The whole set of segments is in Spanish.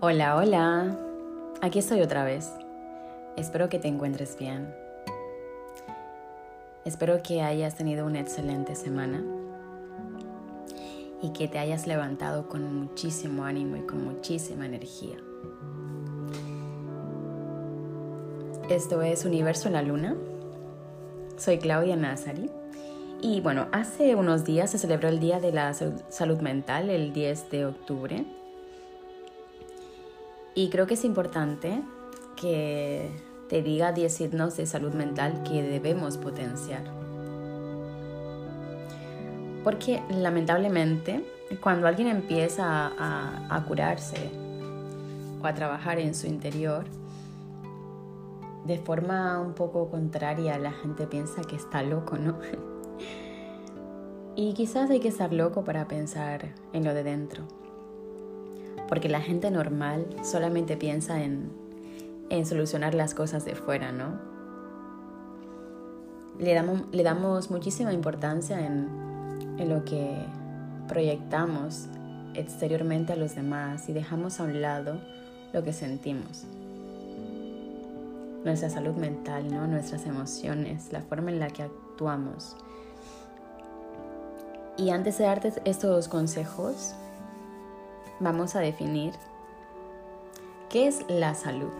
Hola, hola. Aquí estoy otra vez. Espero que te encuentres bien. Espero que hayas tenido una excelente semana y que te hayas levantado con muchísimo ánimo y con muchísima energía. Esto es Universo en la Luna. Soy Claudia Nazari. Y bueno, hace unos días se celebró el Día de la Salud Mental, el 10 de octubre. Y creo que es importante que te diga 10 signos de salud mental que debemos potenciar. Porque lamentablemente cuando alguien empieza a, a, curarse o a trabajar en su interior, de forma un poco contraria la gente piensa que está loco, ¿no? y quizás hay que estar loco para pensar en lo de dentro porque la gente normal solamente piensa en, solucionar las cosas de fuera, ¿no? Le damos, le damos muchísima importancia en, en lo que proyectamos exteriormente a los demás y dejamos a un lado lo que sentimos. Nuestra salud mental, ¿no? nuestras emociones, la forma en la que actuamos. Y antes de darte estos consejos, vamos a definir qué es la salud.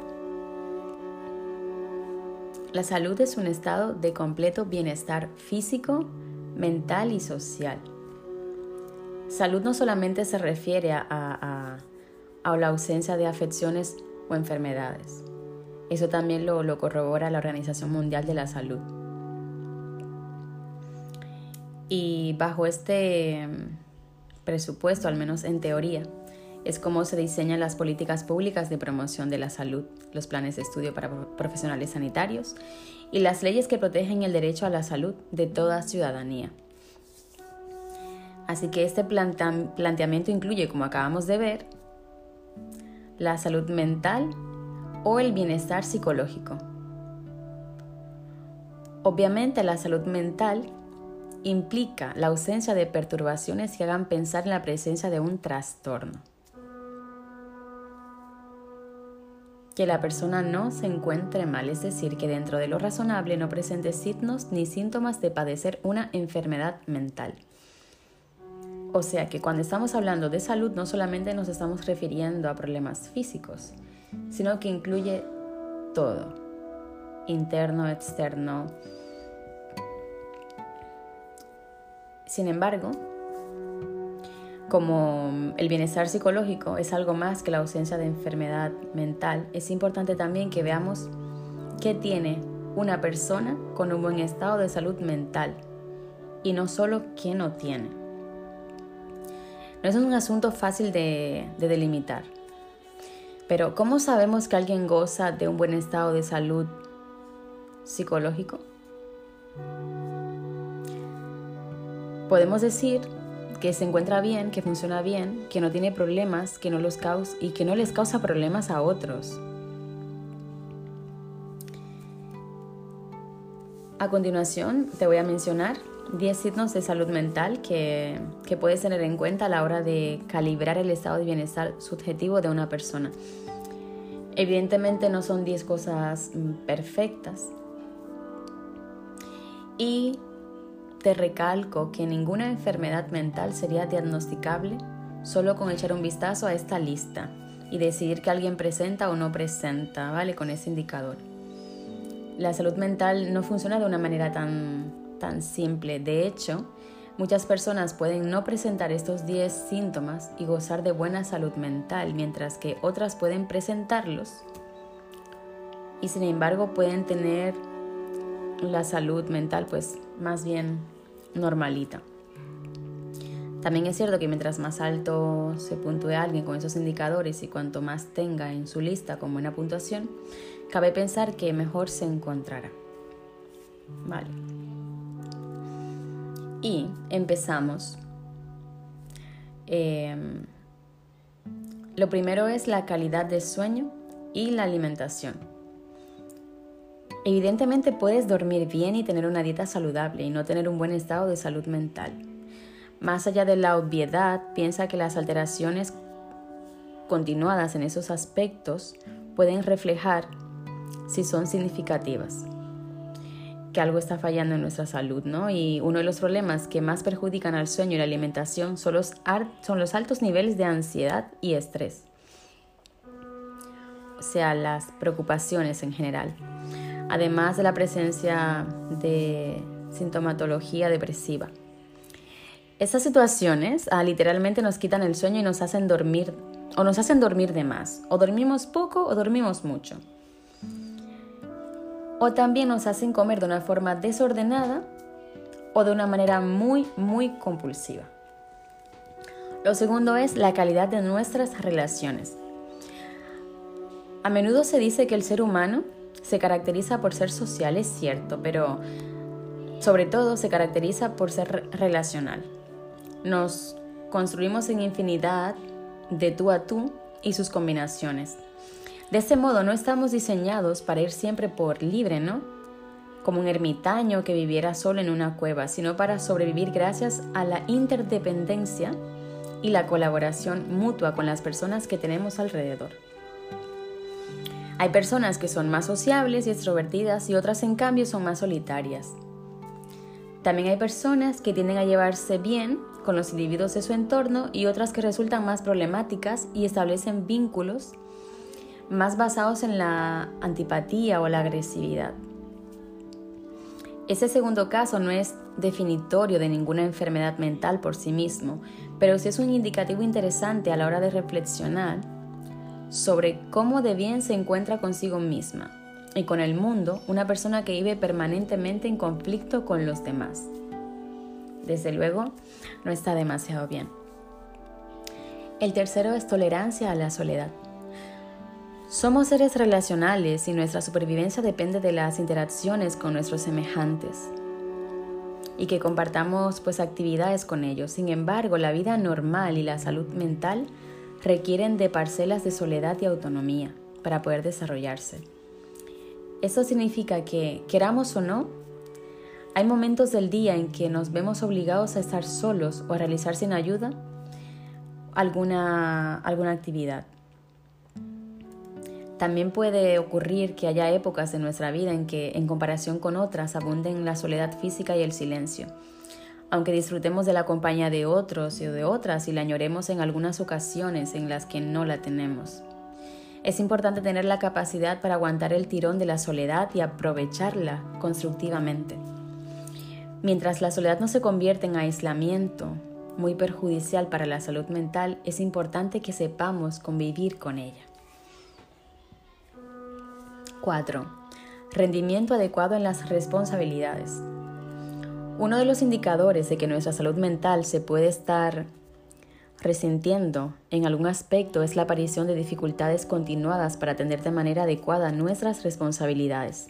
La salud es un estado de completo bienestar físico, mental y social. Salud no solamente se refiere a, la ausencia de afecciones o enfermedades. Eso también lo, lo corrobora la Organización Mundial de la Salud. Y bajo este presupuesto, al menos en teoría, es cómo se diseñan las políticas públicas de promoción de la salud, los planes de estudio para profesionales sanitarios y las leyes que protegen el derecho a la salud de toda ciudadanía. Así que este planteamiento incluye, como acabamos de ver, la salud mental o el bienestar psicológico. Obviamente la salud mental implica la ausencia de perturbaciones que hagan pensar en la presencia de un trastorno. Que la persona no se encuentre mal, es decir, que dentro de lo razonable no presente signos ni síntomas de padecer una enfermedad mental. O sea que cuando estamos hablando de salud no solamente nos estamos refiriendo a problemas físicos, sino que incluye todo, interno, externo. Sin embargo, como el bienestar psicológico es algo más que la ausencia de enfermedad mental, es importante también que veamos qué tiene una persona con un buen estado de salud mental y no solo qué no tiene. No es un asunto fácil de, delimitar, pero ¿cómo sabemos que alguien goza de un buen estado de salud psicológico? Podemos decir que se encuentra bien, que funciona bien, que no tiene problemas, que no los causa y que no les causa problemas a otros. A continuación te voy a mencionar 10 signos de salud mental que, que puedes tener en cuenta a la hora de calibrar el estado de bienestar subjetivo de una persona. Evidentemente no son 10 cosas mm, perfectas. Y recalco que ninguna enfermedad mental sería diagnosticable solo con echar un vistazo a esta lista y decidir que alguien presenta o no presenta, ¿vale? Con ese indicador. La salud mental no funciona de una manera tan, tan simple. De hecho, muchas personas pueden no presentar estos 10 síntomas y gozar de buena salud mental, mientras que otras pueden presentarlos y sin embargo pueden tener la salud mental pues más bien normalita. También es cierto que mientras más alto se puntúe alguien con esos indicadores y cuanto más tenga en su lista con buena puntuación, cabe pensar que mejor se encontrará. Vale. Y empezamos. Em, lo primero es la calidad de sueño y la alimentación. Evidentemente puedes dormir bien y tener una dieta saludable y no tener un buen estado de salud mental. Más allá de la obviedad, piensa que las alteraciones continuadas en esos aspectos pueden reflejar si son significativas que algo está fallando en nuestra salud, ¿no? Y uno de los problemas que más perjudican al sueño y la alimentación son los, son los altos niveles de ansiedad y estrés, o sea, las preocupaciones en general, además de la presencia de sintomatología depresiva. Estas situaciones ah, literalmente nos quitan el sueño y nos hacen dormir, o nos hacen dormir de más, o dormimos poco o dormimos mucho. O también nos hacen comer de una forma desordenada o de una manera muy, muy compulsiva. Lo segundo es la calidad de nuestras relaciones. A menudo se dice que el ser humano se caracteriza por ser social, es cierto, pero sobre todo se caracteriza por ser relacional. Nos construimos en infinidad de tú a tú y sus combinaciones. De este modo no estamos diseñados para ir siempre por libre, ¿no? Como un ermitaño que viviera solo en una cueva, sino para sobrevivir gracias a la interdependencia y la colaboración mutua con las personas que tenemos alrededor. Hay personas que son más sociables y extrovertidas y otras en cambio son más solitarias. También hay personas que tienden a llevarse bien con los individuos de su entorno y otras que resultan más problemáticas y establecen vínculos más basados en la antipatía o la agresividad. Ese segundo caso no es definitorio de ninguna enfermedad mental por sí mismo, pero sí es un indicativo interesante a la hora de reflexionar sobre cómo de bien se encuentra consigo misma y con el mundo una persona que vive permanentemente en conflicto con los demás desde luego, no está demasiado bien. El tercero es tolerancia a la soledad. Somos seres relacionales y nuestra supervivencia depende de las interacciones con nuestros semejantes y que compartamos pues actividades con ellos. Sin embargo, la vida normal y la salud mental requieren de parcelas de soledad y autonomía para poder desarrollarse. Eso significa que, queramos o no, hay momentos del día en que nos vemos obligados a estar solos o a realizar sin ayuda alguna, alguna actividad. También puede ocurrir que haya épocas de nuestra vida en que, en comparación con otras, abunden la soledad física y el silencio. Aunque disfrutemos de la compañía de otros y de otras y la añoremos en algunas ocasiones en las que no la tenemos. Es importante tener la capacidad para aguantar el tirón de la soledad y aprovecharla constructivamente. Mientras la soledad no se convierte en aislamiento, muy perjudicial para la salud mental, es importante que sepamos convivir con ella. 4. Rendimiento adecuado en las responsabilidades. Uno de los indicadores de que nuestra salud mental se puede estar resintiendo en algún aspecto es la aparición de dificultades continuadas para atender de manera adecuada nuestras responsabilidades.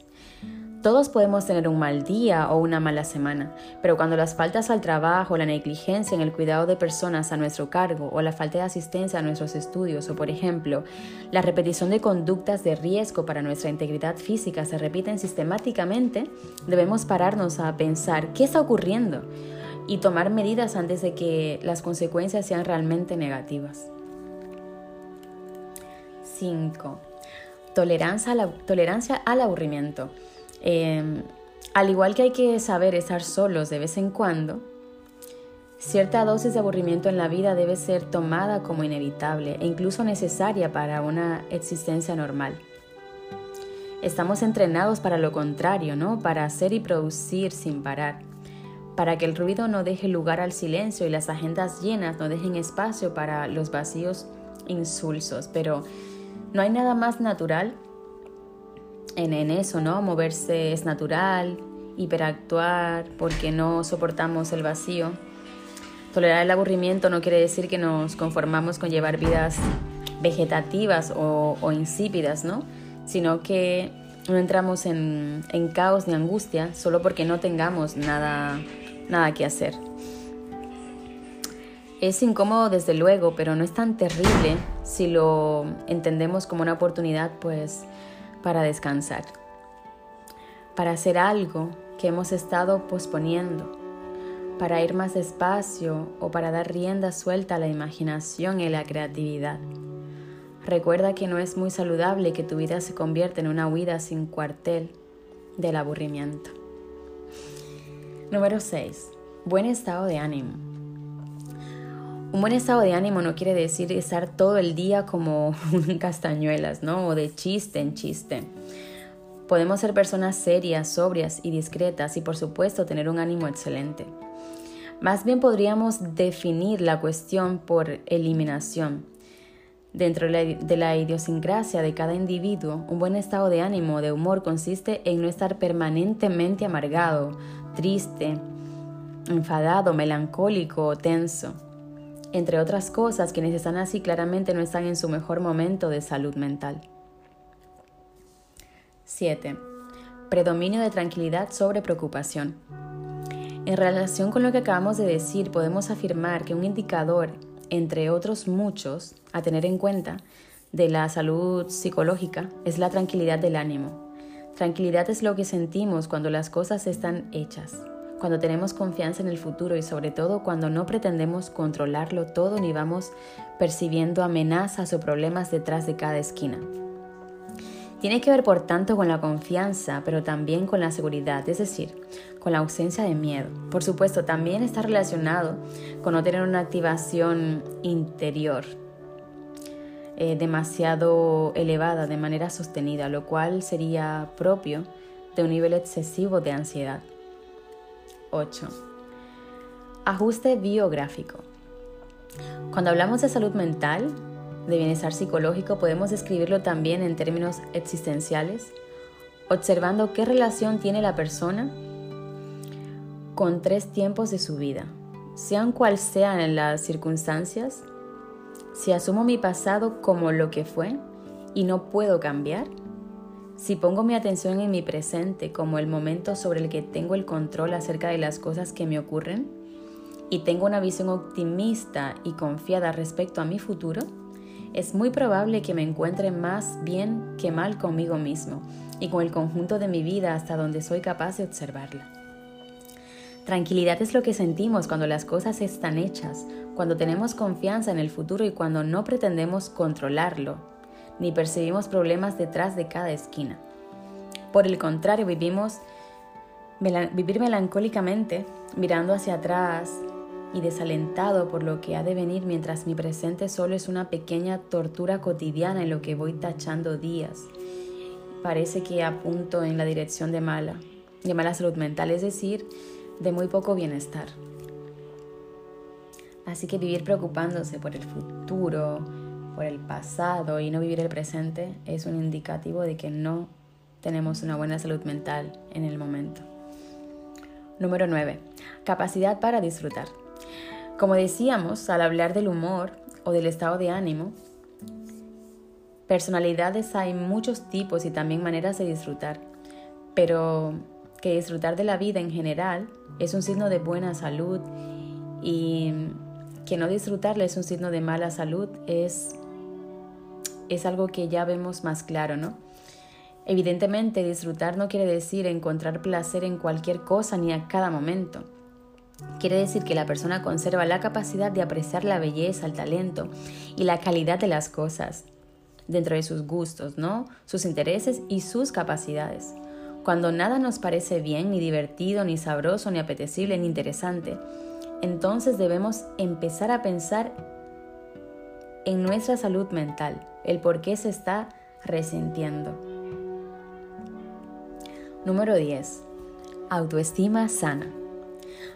Todos podemos tener un mal día o una mala semana, pero cuando las faltas al trabajo, la negligencia en el cuidado de personas a nuestro cargo o la falta de asistencia a nuestros estudios o, por ejemplo, la repetición de conductas de riesgo para nuestra integridad física se repiten sistemáticamente, debemos pararnos a pensar qué está ocurriendo y tomar medidas antes de que las consecuencias sean realmente negativas. 5. Tolerancia, tolerancia al aburrimiento. Em, al igual que hay que saber estar solos de vez en cuando, cierta dosis de aburrimiento en la vida debe ser tomada como inevitable e incluso necesaria para una existencia normal. Estamos entrenados para lo contrario, ¿no? Para hacer y producir sin parar, para que el ruido no deje lugar al silencio y las agendas llenas no dejen espacio para los vacíos insulsos, pero no hay nada más natural en, eso, ¿no? Moverse es natural, hiperactuar porque no soportamos el vacío. Tolerar el aburrimiento no quiere decir que nos conformamos con llevar vidas vegetativas o, insípidas, ¿no? Sino que no entramos en, en, caos ni angustia solo porque no tengamos nada, nada que hacer. Es incómodo desde luego, pero no es tan terrible si lo entendemos como una oportunidad, pues para descansar, para hacer algo que hemos estado posponiendo, para ir más despacio o para dar rienda suelta a la imaginación y la creatividad. Recuerda que no es muy saludable que tu vida se convierta en una huida sin cuartel del aburrimiento. Número 6. Buen estado de ánimo. Un buen estado de ánimo no quiere decir estar todo el día como castañuelas, ¿no? O de chiste en chiste. Podemos ser personas serias, sobrias y discretas y por supuesto tener un ánimo excelente. Más bien podríamos definir la cuestión por eliminación. Dentro de la idiosincrasia de cada individuo, un buen estado de ánimo, de humor, consiste en no estar permanentemente amargado, triste, enfadado, melancólico o tenso. Entre otras cosas, quienes están así claramente no están en su mejor momento de salud mental. 7. Predominio de tranquilidad sobre preocupación. En relación con lo que acabamos de decir, podemos afirmar que un indicador, entre otros muchos, a tener en cuenta, de la salud psicológica es la tranquilidad del ánimo. Tranquilidad es lo que sentimos cuando las cosas están hechas, cuando tenemos confianza en el futuro y sobre todo cuando no pretendemos controlarlo todo ni vamos percibiendo amenazas o problemas detrás de cada esquina. Tiene que ver, por tanto, con la confianza, pero también con la seguridad, es decir, con la ausencia de miedo. Por supuesto, también está relacionado con no tener una activación interior eh, demasiado elevada de manera sostenida, lo cual sería propio de un nivel excesivo de ansiedad. 8. Ajuste biográfico. Cuando hablamos de salud mental, de bienestar psicológico podemos describirlo también en términos existenciales, observando qué relación tiene la persona con tres tiempos de su vida, sean cual sean las circunstancias, si asumo mi pasado como lo que fue y no puedo cambiar, si pongo mi atención en mi presente como el momento sobre el que tengo el control acerca de las cosas que me ocurren y tengo una visión optimista y confiada respecto a mi futuro, es muy probable que me encuentre más bien que mal conmigo mismo y con el conjunto de mi vida hasta donde soy capaz de observarla. Tranquilidad es lo que sentimos cuando las cosas están hechas, cuando tenemos confianza en el futuro y cuando no pretendemos controlarlo, ni percibimos problemas detrás de cada esquina. Por el contrario, vivimos vivir melancólicamente, mirando hacia atrás, y desalentado por lo que ha de venir mientras mi presente solo es una pequeña tortura cotidiana en lo que voy tachando días. Parece que apunto en la dirección de mala, de mala salud mental, es decir, de muy poco bienestar. Así que vivir preocupándose por el futuro, por el pasado y no vivir el presente es un indicativo de que no tenemos una buena salud mental en el momento. Número 9. Capacidad para disfrutar. Como decíamos, al hablar del humor o del estado de ánimo, personalidades hay muchos tipos y también maneras de disfrutar, pero que disfrutar de la vida en general es un signo de buena salud y que no disfrutarle es un signo de mala salud es, es algo que ya vemos más claro, ¿no? Evidentemente, disfrutar no quiere decir encontrar placer en cualquier cosa ni a cada momento. Quiere decir que la persona conserva la capacidad de apreciar la belleza, el talento y la calidad de las cosas dentro de sus gustos, ¿no? Sus intereses y sus capacidades. Cuando nada nos parece bien, ni divertido, ni sabroso, ni apetecible, ni interesante, entonces debemos empezar a pensar en nuestra salud mental, el por qué se está resintiendo. Número 10. Autoestima sana.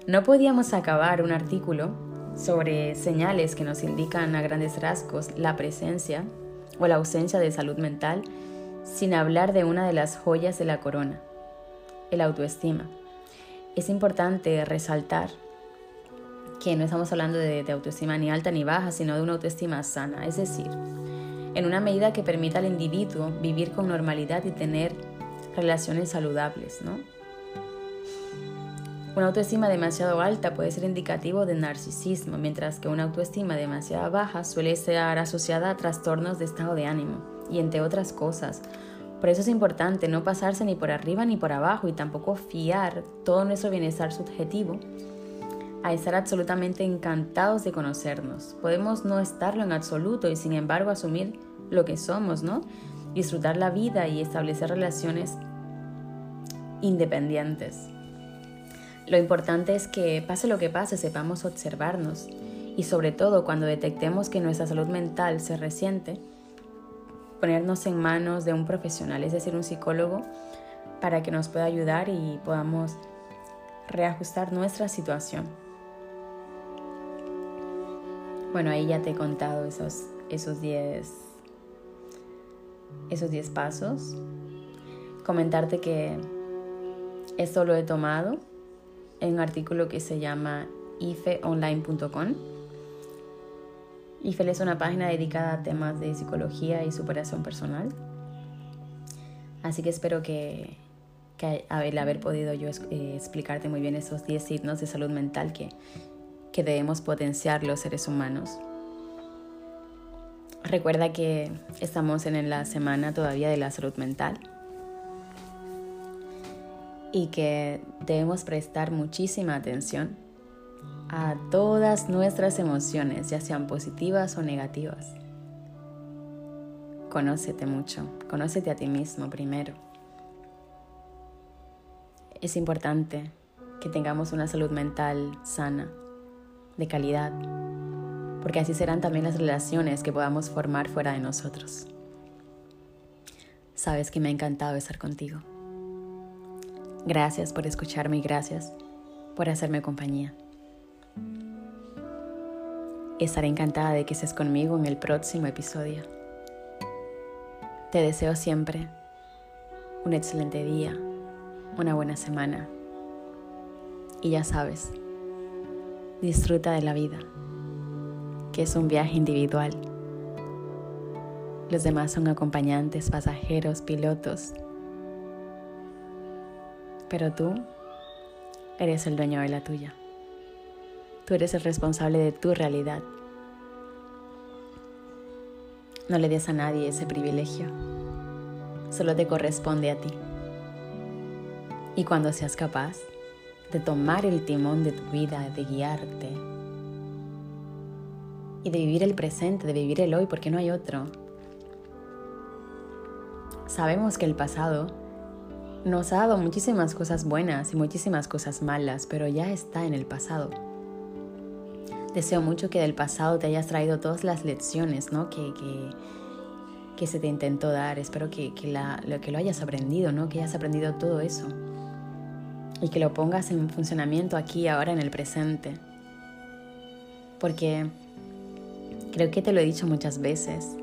No podíamos acabar un artículo sobre señales que nos indican a grandes rasgos la presencia o la ausencia de salud mental sin hablar de una de las joyas de la corona, el autoestima. Es importante resaltar que no estamos hablando de, de, autoestima ni alta ni baja, sino de una autoestima sana, es decir, en una medida que permita al individuo vivir con normalidad y tener relaciones saludables, ¿no? Una autoestima demasiado alta puede ser indicativo de narcisismo, mientras que una autoestima demasiado baja suele estar asociada a trastornos de estado de ánimo y entre otras cosas. Por eso es importante no pasarse ni por arriba ni por abajo y tampoco fiar todo nuestro bienestar subjetivo a estar absolutamente encantados de conocernos. Podemos no estarlo en absoluto y sin embargo asumir lo que somos, ¿no? Disfrutar la vida y establecer relaciones independientes. Lo importante es que pase lo que pase, sepamos observarnos y sobre todo cuando detectemos que nuestra salud mental se resiente, ponernos en manos de un profesional, es decir, un psicólogo, para que nos pueda ayudar y podamos reajustar nuestra situación. Bueno, ahí ya te he contado esos 10 esos 10 pasos. Comentarte que esto lo he tomado en un artículo que se llama ifeonline.com. IFE es una página dedicada a temas de psicología y superación personal. Así que espero que, que al haber podido yo eh, explicarte muy bien esos 10 signos de salud mental que, que debemos potenciar los seres humanos. Recuerda que estamos en la semana todavía de la salud mental y que debemos prestar muchísima atención a todas nuestras emociones, ya sean positivas o negativas. Conócete mucho, conócete a ti mismo primero. Es importante que tengamos una salud mental sana, calidad, porque así serán también las relaciones que podamos formar fuera de nosotros. Sabes que me ha encantado estar contigo. Gracias por escucharme y gracias por hacerme compañía. Estaré encantada de que estés conmigo en el próximo episodio. Te deseo siempre un excelente día, una buena semana. Y ya sabes, disfruta de la vida, que es un viaje individual. Los demás son acompañantes, pasajeros, pilotos pero tú eres el dueño de la tuya. Tú eres el responsable de tu realidad. No le des a nadie ese privilegio. Solo te corresponde a ti. Y cuando seas capaz de tomar el timón de tu vida, de guiarte y de vivir el presente, de vivir el hoy, porque no hay otro. Sabemos que el pasado nos ha dado muchísimas cosas buenas y muchísimas cosas malas, pero ya está en el pasado. Deseo mucho que del pasado te hayas traído todas las lecciones ¿no? que, que, se te intentó dar. Espero que, que, lo, que lo hayas aprendido, ¿no? que hayas aprendido todo eso. Y que lo pongas en funcionamiento aquí, ahora, en el presente. Porque creo que te lo he dicho muchas veces.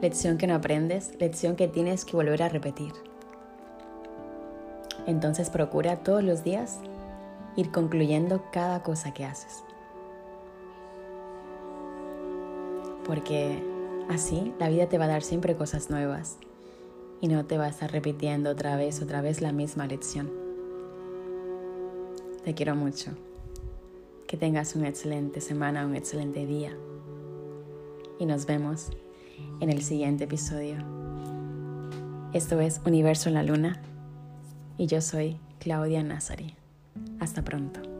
Lección que no aprendes, lección que tienes que volver a repetir. Entonces procura todos los días ir concluyendo cada cosa que haces. Porque así la vida te va a dar siempre cosas nuevas y no te va a estar repitiendo otra vez, otra vez la misma lección. Te quiero mucho. Que tengas una excelente semana, un excelente día. Y nos vemos en el siguiente episodio. Esto es Universo en la Luna y yo soy Claudia Nazari. Hasta pronto.